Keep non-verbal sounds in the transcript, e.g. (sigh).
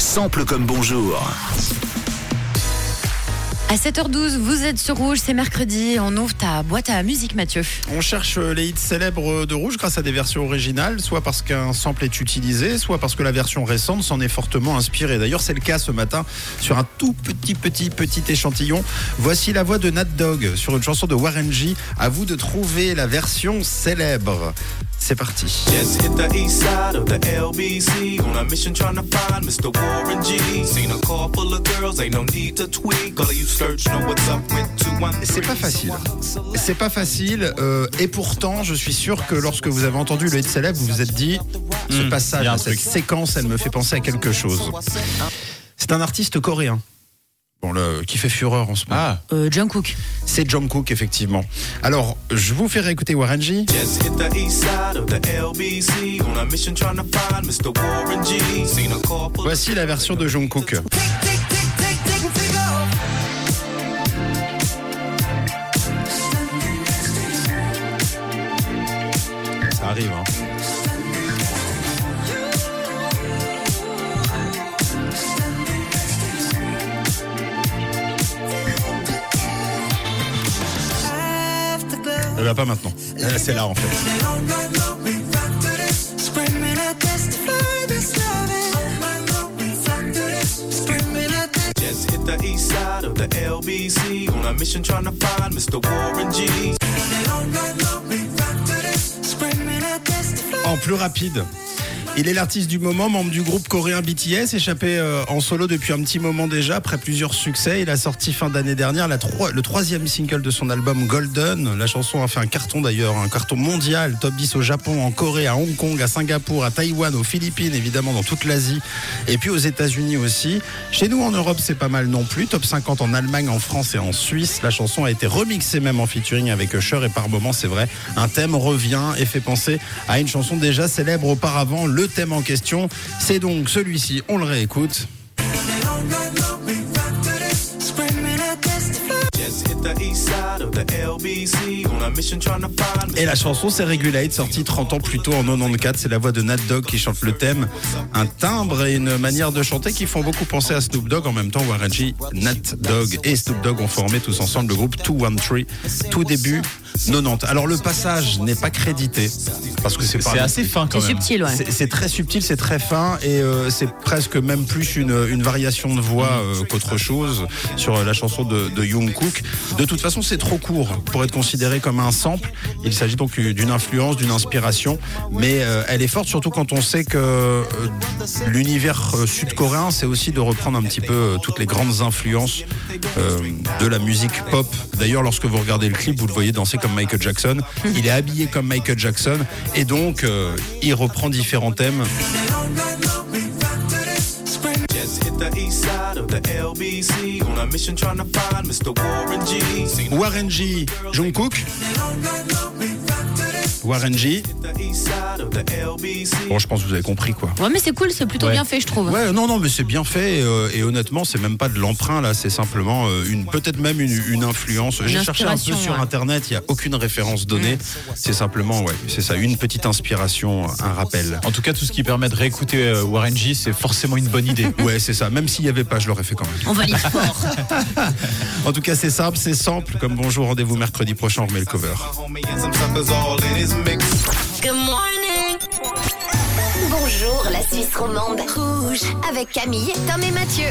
Sample comme bonjour. À 7h12, vous êtes sur Rouge, c'est mercredi, on ouvre ta boîte à musique Mathieu. On cherche les hits célèbres de Rouge grâce à des versions originales, soit parce qu'un sample est utilisé, soit parce que la version récente s'en est fortement inspirée. D'ailleurs, c'est le cas ce matin sur un tout petit, petit, petit échantillon. Voici la voix de Nat Dog sur une chanson de Warren G. À vous de trouver la version célèbre. C'est parti. Just hit the east side of the LBC on a mission trying to find Mr. Warren G. Seen a car full of girls, ain't no need to tweak. All of you search know what's up with two one. C'est pas facile. C'est pas facile. euh, et pourtant, je suis sûr que lorsque vous avez entendu le hit célèbre, vous vous êtes dit ce Hmm, passage, cette séquence, elle me fait penser à quelque chose. C'est un artiste coréen. Bon, le, qui fait fureur en ce moment. Ah, Euh, Jungkook. C'est Jungkook, effectivement. Alors, je vous fais réécouter Warren G. Just hit the east side of the LBC on a mission trying to find Mr. Warren G. Seen a car full of Voici la version de Jungkook. Ça arrive, hein. Elle va pas maintenant. Euh, C'est là en fait. Just hit the east side of the LBC on a mission trying to find Mr. Warren G. En plus rapide. Il est l'artiste du moment, membre du groupe coréen BTS, échappé euh, en solo depuis un petit moment déjà, après plusieurs succès. Il a sorti fin d'année dernière le troisième single de son album Golden. La chanson a fait un carton d'ailleurs, un carton mondial, top 10 au Japon, en Corée, à Hong Kong, à Singapour, à Taïwan, aux Philippines, évidemment dans toute l'Asie, et puis aux États-Unis aussi. Chez nous en Europe, c'est pas mal non plus. Top 50 en Allemagne, en France et en Suisse. La chanson a été remixée même en featuring avec Usher et par moments, c'est vrai, un thème revient et fait penser à une chanson déjà célèbre auparavant. Le thème en question, c'est donc celui-ci. On le réécoute. Et la chanson, c'est Regulate, sortie 30 ans plus tôt en 94. C'est la voix de Nat Dogg qui chante le thème. Un timbre et une manière de chanter qui font beaucoup penser à Snoop Dogg. En même temps, Warren G, Nat Dogg et Snoop Dogg ont formé tous ensemble le groupe 213, tout début 90. Alors le passage n'est pas crédité parce que c'est pas c'est assez fin quand même. subtil, ouais. c'est très subtil, c'est très fin et euh, c'est presque même plus une, une variation de voix euh, qu'autre chose sur euh, la chanson de, de Jungkook. De toute façon, c'est trop court pour être considéré comme un sample. Il s'agit donc d'une influence, d'une inspiration, mais euh, elle est forte surtout quand on sait que euh, l'univers euh, sud-coréen, c'est aussi de reprendre un petit peu toutes les grandes influences de la musique pop. D'ailleurs, lorsque vous regardez le clip, vous le voyez danser comme Michael Jackson. Il est habillé comme Michael Jackson et donc il reprend différents thèmes. Side of the LBC on a mission trying to find Mr. Warren G. Warren G, Jungkook. Warren G. Bon, je pense que vous avez compris quoi. Ouais, mais c'est cool, c'est plutôt Ouais. bien fait, je trouve. Ouais, non, non, mais c'est bien fait euh, et honnêtement, c'est même pas de l'emprunt là, c'est simplement euh, une, peut-être même une, une influence. J'ai cherché un peu inspiration, sur internet, il y a aucune référence donnée. C'est simplement, ouais, c'est ça, une petite inspiration, un rappel. En tout cas, tout ce qui permet de réécouter euh, Warren G, c'est forcément une bonne idée. Ouais, c'est ça. Même s'il y avait pas, je l'aurais fait quand même. On valide fort. (laughs) En tout cas, c'est simple, c'est simple. Comme bonjour, rendez-vous mercredi prochain, on remet le cover. Bonjour la Suisse romande. Rouge avec Camille, Tom et Mathieu.